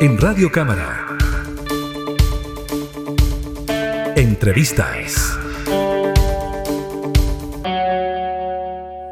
En Radio Cámara. Entrevistas.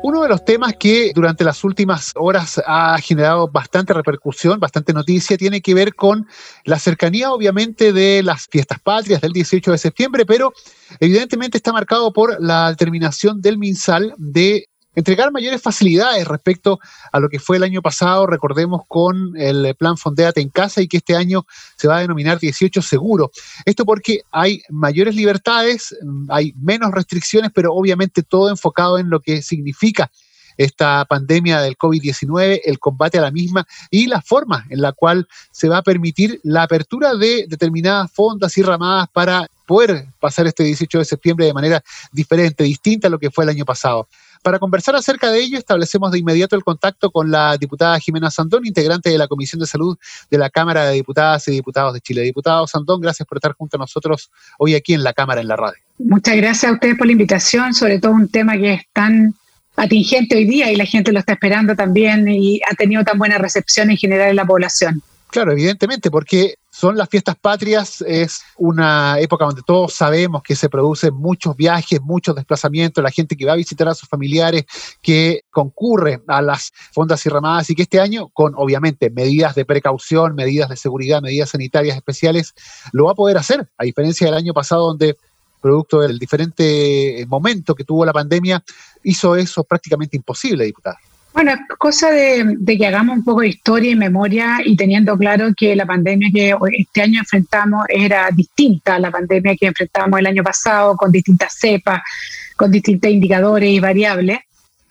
Uno de los temas que durante las últimas horas ha generado bastante repercusión, bastante noticia, tiene que ver con la cercanía, obviamente, de las fiestas patrias del 18 de septiembre, pero evidentemente está marcado por la determinación del MinSal de entregar mayores facilidades respecto a lo que fue el año pasado, recordemos con el plan Fondeate en casa y que este año se va a denominar 18 seguro. Esto porque hay mayores libertades, hay menos restricciones, pero obviamente todo enfocado en lo que significa esta pandemia del COVID-19, el combate a la misma y la forma en la cual se va a permitir la apertura de determinadas fondas y ramadas para poder pasar este 18 de septiembre de manera diferente, distinta a lo que fue el año pasado. Para conversar acerca de ello, establecemos de inmediato el contacto con la diputada Jimena Sandón, integrante de la Comisión de Salud de la Cámara de Diputadas y Diputados de Chile. Diputado Sandón, gracias por estar junto a nosotros hoy aquí en la Cámara, en la radio. Muchas gracias a ustedes por la invitación, sobre todo un tema que es tan atingente hoy día y la gente lo está esperando también y ha tenido tan buena recepción en general en la población. Claro, evidentemente, porque son las fiestas patrias, es una época donde todos sabemos que se producen muchos viajes, muchos desplazamientos, la gente que va a visitar a sus familiares, que concurre a las fondas y ramadas y que este año, con obviamente medidas de precaución, medidas de seguridad, medidas sanitarias especiales, lo va a poder hacer, a diferencia del año pasado donde producto del diferente momento que tuvo la pandemia, hizo eso prácticamente imposible, diputada. Bueno, cosa de, que hagamos un poco de historia y memoria y teniendo claro que la pandemia que este año enfrentamos era distinta a la pandemia que enfrentamos el año pasado, con distintas cepas, con distintos indicadores y variables.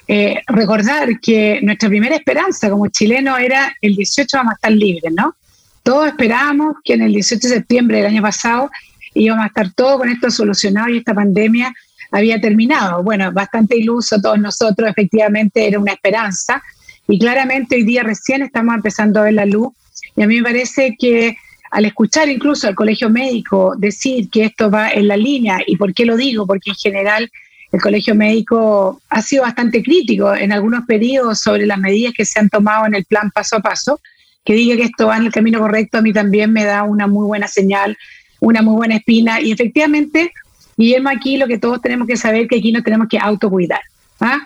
Eh, recordar que nuestra primera esperanza como chileno era el 18 vamos a estar libres, ¿no? Todos esperábamos que en el 18 de septiembre del año pasado íbamos a estar todo con esto solucionado y esta pandemia había terminado. Bueno, bastante iluso todos nosotros, efectivamente era una esperanza. Y claramente hoy día recién estamos empezando a ver la luz. Y a mí me parece que al escuchar incluso al colegio médico decir que esto va en la línea, y por qué lo digo, porque en general el colegio médico ha sido bastante crítico en algunos periodos sobre las medidas que se han tomado en el plan paso a paso, que diga que esto va en el camino correcto a mí también me da una muy buena señal, una muy buena espina, y efectivamente Guillermo, aquí lo que todos tenemos que saber que aquí nos tenemos que autocuidar. ¿ah?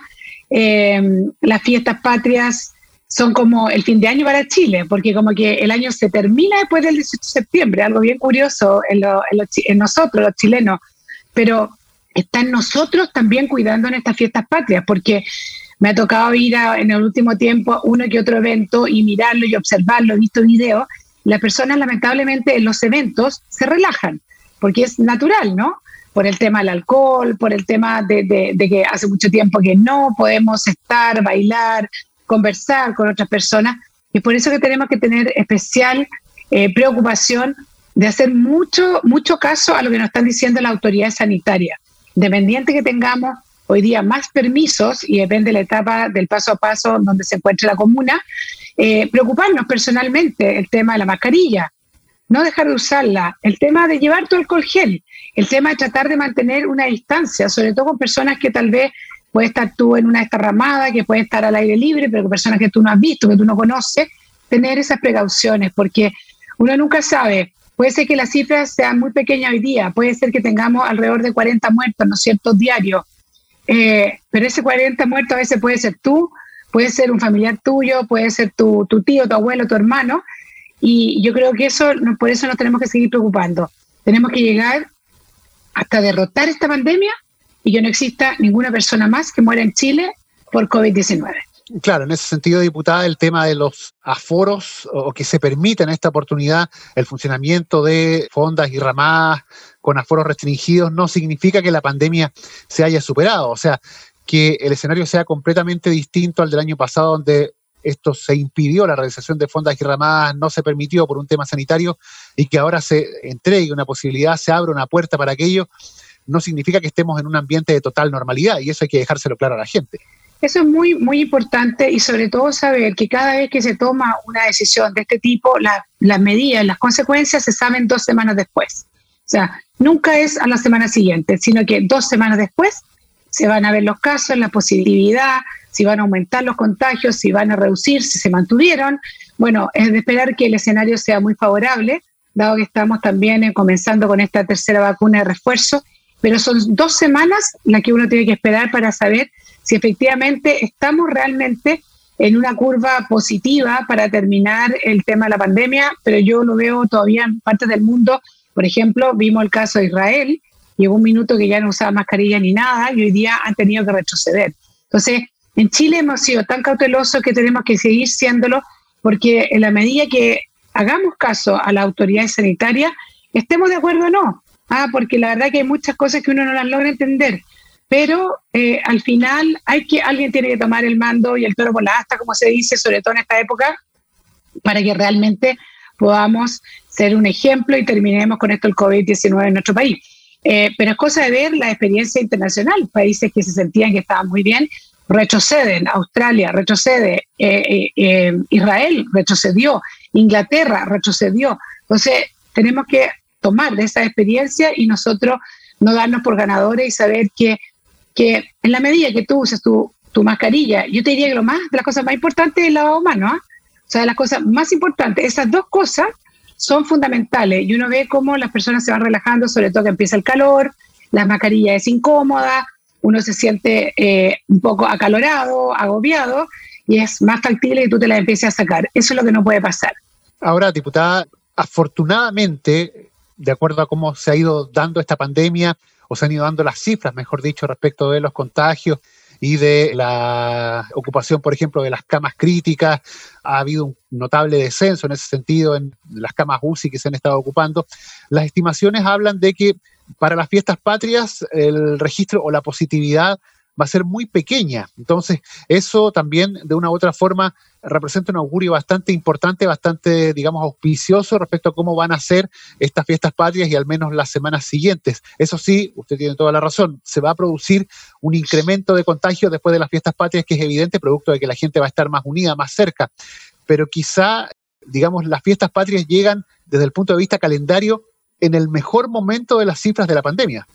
Em, las fiestas patrias son como el fin de año para Chile, porque como que el año se termina después del 18 de septiembre, algo bien curioso en, en, nosotros, los chilenos, pero está en nosotros también cuidando en estas fiestas patrias, porque me ha tocado ir en el último tiempo uno que otro evento y mirarlo y observarlo, he visto videos, las personas lamentablemente en los eventos se relajan, porque es natural, ¿no? por el tema del alcohol, por el tema de, que hace mucho tiempo que no podemos estar, bailar, conversar con otras personas. Y por eso que tenemos que tener especial eh, preocupación de hacer mucho, mucho caso a lo que nos están diciendo las autoridades sanitarias. Dependiente que tengamos hoy día más permisos, y depende de la etapa del paso a paso donde se encuentre la comuna, eh, preocuparnos personalmente el tema de la mascarilla, no dejar de usarla, el tema de llevar tu alcohol gel, el tema de tratar de mantener una distancia, sobre todo con personas que tal vez puede estar tú en una estarramada, que puede estar al aire libre, pero con personas que tú no has visto, que tú no conoces, tener esas precauciones, porque uno nunca sabe. Puede ser que las cifras sean muy pequeñas hoy día, puede ser que tengamos alrededor de 40 muertos, ¿no es cierto?, diarios. Eh, pero ese 40 muertos a veces puede ser tú, puede ser un familiar tuyo, puede ser tu, tu tío, tu abuelo, tu hermano, y yo creo que eso, por eso nos tenemos que seguir preocupando. Tenemos que llegar hasta derrotar esta pandemia y que no exista ninguna persona más que muera en Chile por COVID-19. Claro, en ese sentido, diputada, el tema de los aforos o que se permita en esta oportunidad el funcionamiento de fondas y ramadas con aforos restringidos no significa que la pandemia se haya superado. O sea, que el escenario sea completamente distinto al del año pasado, donde esto se impidió, la realización de fondas y ramadas no se permitió por un tema sanitario y que ahora se entregue una posibilidad, se abre una puerta para aquello, no significa que estemos en un ambiente de total normalidad y eso hay que dejárselo claro a la gente. Eso es muy, muy importante y sobre todo saber que cada vez que se toma una decisión de este tipo, las medidas, las consecuencias se saben dos semanas después. O sea, nunca es a la semana siguiente, sino que dos semanas después se van a ver los casos, la posibilidad, si van a aumentar los contagios, si van a reducir, si se mantuvieron. Bueno, es de esperar que el escenario sea muy favorable, dado que estamos también eh, comenzando con esta tercera vacuna de refuerzo, pero son dos semanas las que uno tiene que esperar para saber si efectivamente estamos realmente en una curva positiva para terminar el tema de la pandemia, pero yo lo veo todavía en partes del mundo. Por ejemplo, vimos el caso de Israel, llegó un minuto que ya no usaba mascarilla ni nada y hoy día han tenido que retroceder. Entonces, en Chile hemos sido tan cautelosos que tenemos que seguir siéndolo porque en la medida que hagamos caso a la autoridad sanitaria, estemos de acuerdo o no. Ah, porque la verdad que hay muchas cosas que uno no las logra entender pero eh, al final hay que, alguien tiene que tomar el mando y el toro por la asta, como se dice, sobre todo en esta época, para que realmente podamos ser un ejemplo y terminemos con esto el COVID-19 en nuestro país. Eh, pero es cosa de ver la experiencia internacional. Países que se sentían que estaban muy bien retroceden. Australia retrocede. Eh, Israel retrocedió. Inglaterra retrocedió. Entonces, tenemos que tomar de esa experiencia y nosotros no darnos por ganadores y saber que que en la medida que tú uses tu, mascarilla, yo te diría que lo más, de las cosas más importantes es el lavado humano, ¿ah? O sea, las cosas más importantes, esas dos cosas son fundamentales y uno ve cómo las personas se van relajando, sobre todo que empieza el calor, la mascarilla es incómoda, uno se siente eh, un poco acalorado, agobiado y es más factible que tú te la empieces a sacar. Eso es lo que no puede pasar. Ahora, diputada, afortunadamente, de acuerdo a cómo se ha ido dando esta pandemia, o se han ido dando las cifras, mejor dicho, respecto de los contagios y de la ocupación, por ejemplo, de las camas críticas. Ha habido un notable descenso en ese sentido en las camas UCI que se han estado ocupando. Las estimaciones hablan de que para las fiestas patrias el registro o la positividad va a ser muy pequeña. Entonces, eso también de una u otra forma representa un augurio bastante importante, bastante, digamos, auspicioso respecto a cómo van a ser estas fiestas patrias y al menos las semanas siguientes. Eso sí, usted tiene toda la razón, se va a producir un incremento de contagios después de las fiestas patrias que es evidente, producto de que la gente va a estar más unida, más cerca. Pero quizá, digamos, las fiestas patrias llegan desde el punto de vista calendario en el mejor momento de las cifras de la pandemia.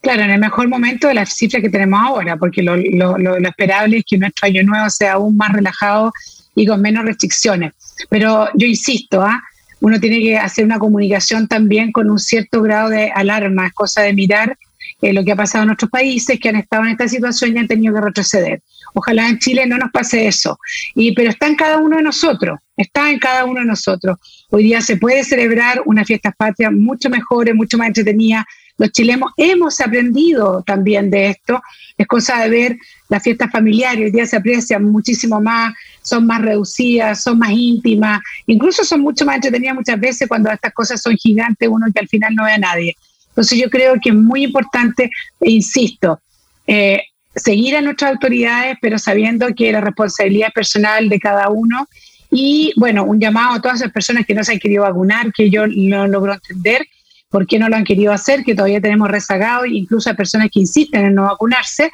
Claro, en el mejor momento de las cifras que tenemos ahora, porque lo, lo esperable es que nuestro año nuevo sea aún más relajado y con menos restricciones. Pero yo insisto, ¿ah? uno tiene que hacer una comunicación también con un cierto grado de alarma, es cosa de mirar eh, lo que ha pasado en otros países que han estado en esta situación y han tenido que retroceder. Ojalá en Chile no nos pase eso. Y, pero está en cada uno de nosotros, está en cada uno de nosotros. Hoy día se puede celebrar una fiesta patria mucho mejor, mucho más entretenida. Los chilenos hemos aprendido también de esto. Es cosa de ver las fiestas familiares, hoy día se aprecian muchísimo más, son más reducidas, son más íntimas, incluso son mucho más entretenidas muchas veces cuando estas cosas son gigantes, uno que al final no ve a nadie. Entonces yo creo que es muy importante, e insisto, eh, seguir a nuestras autoridades, pero sabiendo que la responsabilidad es personal de cada uno. Y bueno, un llamado a todas esas personas que no se han querido vacunar, que yo no logro entender por qué no lo han querido hacer, que todavía tenemos rezagado, incluso a personas que insisten en no vacunarse,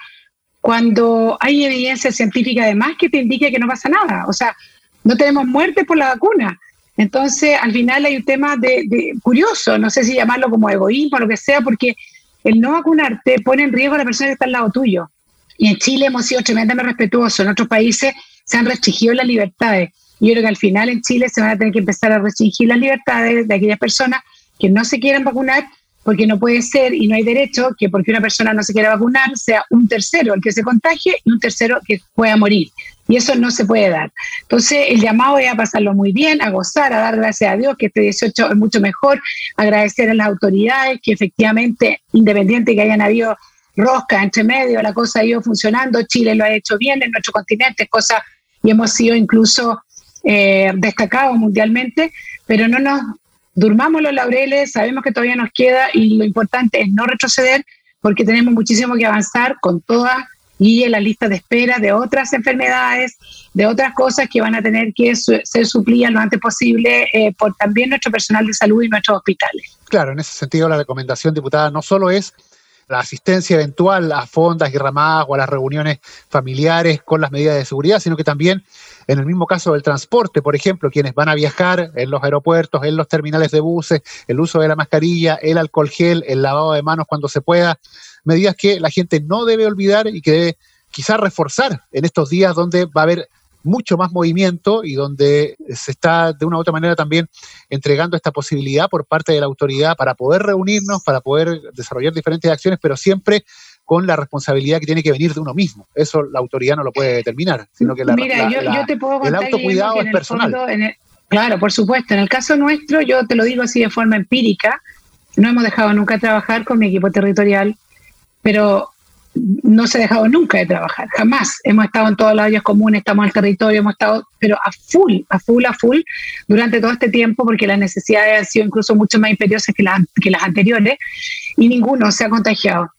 cuando hay evidencia científica además que te indique que no pasa nada. O sea, no tenemos muerte por la vacuna. Entonces, al final hay un tema de, curioso, no sé si llamarlo como egoísmo o lo que sea, porque el no vacunarte pone en riesgo a la persona que está al lado tuyo. Y en Chile hemos sido tremendamente respetuosos, en otros países se han restringido las libertades. Y yo creo que al final en Chile se van a tener que empezar a restringir las libertades de aquellas personas que no se quieran vacunar porque no puede ser y no hay derecho que porque una persona no se quiera vacunar sea un tercero el que se contagie y un tercero que pueda morir. Y eso no se puede dar. Entonces, el llamado es a pasarlo muy bien, a gozar, a dar gracias a Dios que este 18 es mucho mejor, agradecer a las autoridades que efectivamente, independiente que hayan habido rosca entre medio, la cosa ha ido funcionando, Chile lo ha hecho bien en nuestro continente, cosa y hemos sido incluso eh, destacados mundialmente, pero no nos durmamos los laureles, sabemos que todavía nos queda y lo importante es no retroceder porque tenemos muchísimo que avanzar con todas y en la lista de espera de otras enfermedades, de otras cosas que van a tener que ser suplidas lo antes posible eh, por también nuestro personal de salud y nuestros hospitales. Claro, en ese sentido la recomendación, diputada, no solo es la asistencia eventual a fondas y ramadas o a las reuniones familiares con las medidas de seguridad, sino que también en el mismo caso del transporte, por ejemplo, quienes van a viajar en los aeropuertos, en los terminales de buses, el uso de la mascarilla, el alcohol gel, el lavado de manos cuando se pueda, medidas que la gente no debe olvidar y que debe quizás reforzar en estos días donde va a haber mucho más movimiento y donde se está de una u otra manera también entregando esta posibilidad por parte de la autoridad para poder reunirnos, para poder desarrollar diferentes acciones, pero siempre con la responsabilidad que tiene que venir de uno mismo. Eso la autoridad no lo puede determinar, sino que la, Mira, yo, te puedo contar, el autocuidado es personal. claro, por supuesto. En el caso nuestro, yo te lo digo así de forma empírica, no hemos dejado nunca trabajar con mi equipo territorial, pero no se ha dejado nunca de trabajar, jamás. Hemos estado en todos los áreas comunes, estamos en el territorio, hemos estado, pero a full, a full, a full, durante todo este tiempo, porque las necesidades han sido incluso mucho más imperiosas que, que las anteriores, y ninguno se ha contagiado.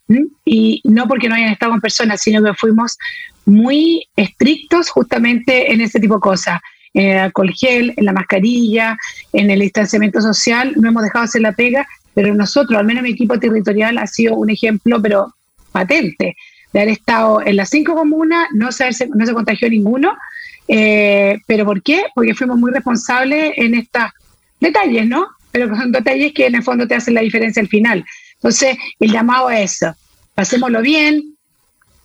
Y no porque no hayan estado en personas, sino que fuimos muy estrictos justamente en ese tipo de cosas. En el alcohol gel, en la mascarilla, en el distanciamiento social, no hemos dejado hacer la pega, pero nosotros, al menos mi equipo territorial, ha sido un ejemplo, pero patente, de haber estado en las cinco comunas, no se, no se contagió ninguno. Eh, ¿Pero por qué? Porque fuimos muy responsables en estos detalles, ¿no? Pero son detalles que en el fondo te hacen la diferencia al final. Entonces, el llamado es eso, pasémoslo bien,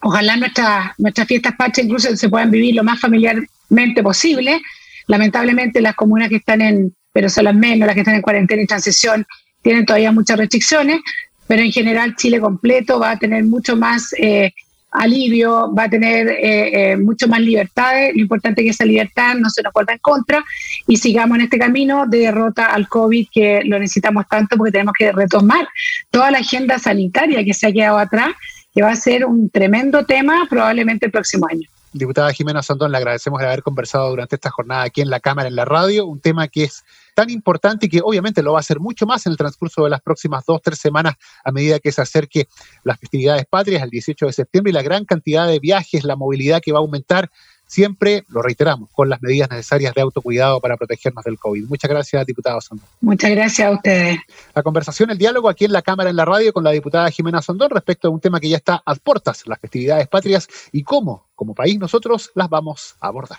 ojalá nuestras, nuestras fiestas patrias incluso se puedan vivir lo más familiarmente posible. Lamentablemente las comunas que están en, pero son las menos, las que están en cuarentena y transición, tienen todavía muchas restricciones, pero en general Chile completo va a tener mucho más eh, alivio, va a tener eh, eh, mucho más libertades. Lo importante es que esa libertad no se nos vuelva en contra y sigamos en este camino de derrota al COVID que lo necesitamos tanto porque tenemos que retomar toda la agenda sanitaria que se ha quedado atrás, que va a ser un tremendo tema probablemente el próximo año. Diputada Jimena Sandón, le agradecemos de haber conversado durante esta jornada aquí en la Cámara, en la radio, un tema que es tan importante y que obviamente lo va a hacer mucho más en el transcurso de las próximas dos, tres semanas a medida que se acerque las festividades patrias el 18 de septiembre y la gran cantidad de viajes, la movilidad que va a aumentar siempre, lo reiteramos, con las medidas necesarias de autocuidado para protegernos del COVID. Muchas gracias, diputado Sondón. Muchas gracias a ustedes. La conversación, el diálogo aquí en la Cámara, en la radio, con la diputada Jimena Sondón respecto a un tema que ya está a puertas, las festividades patrias y cómo, como país, nosotros las vamos a abordar.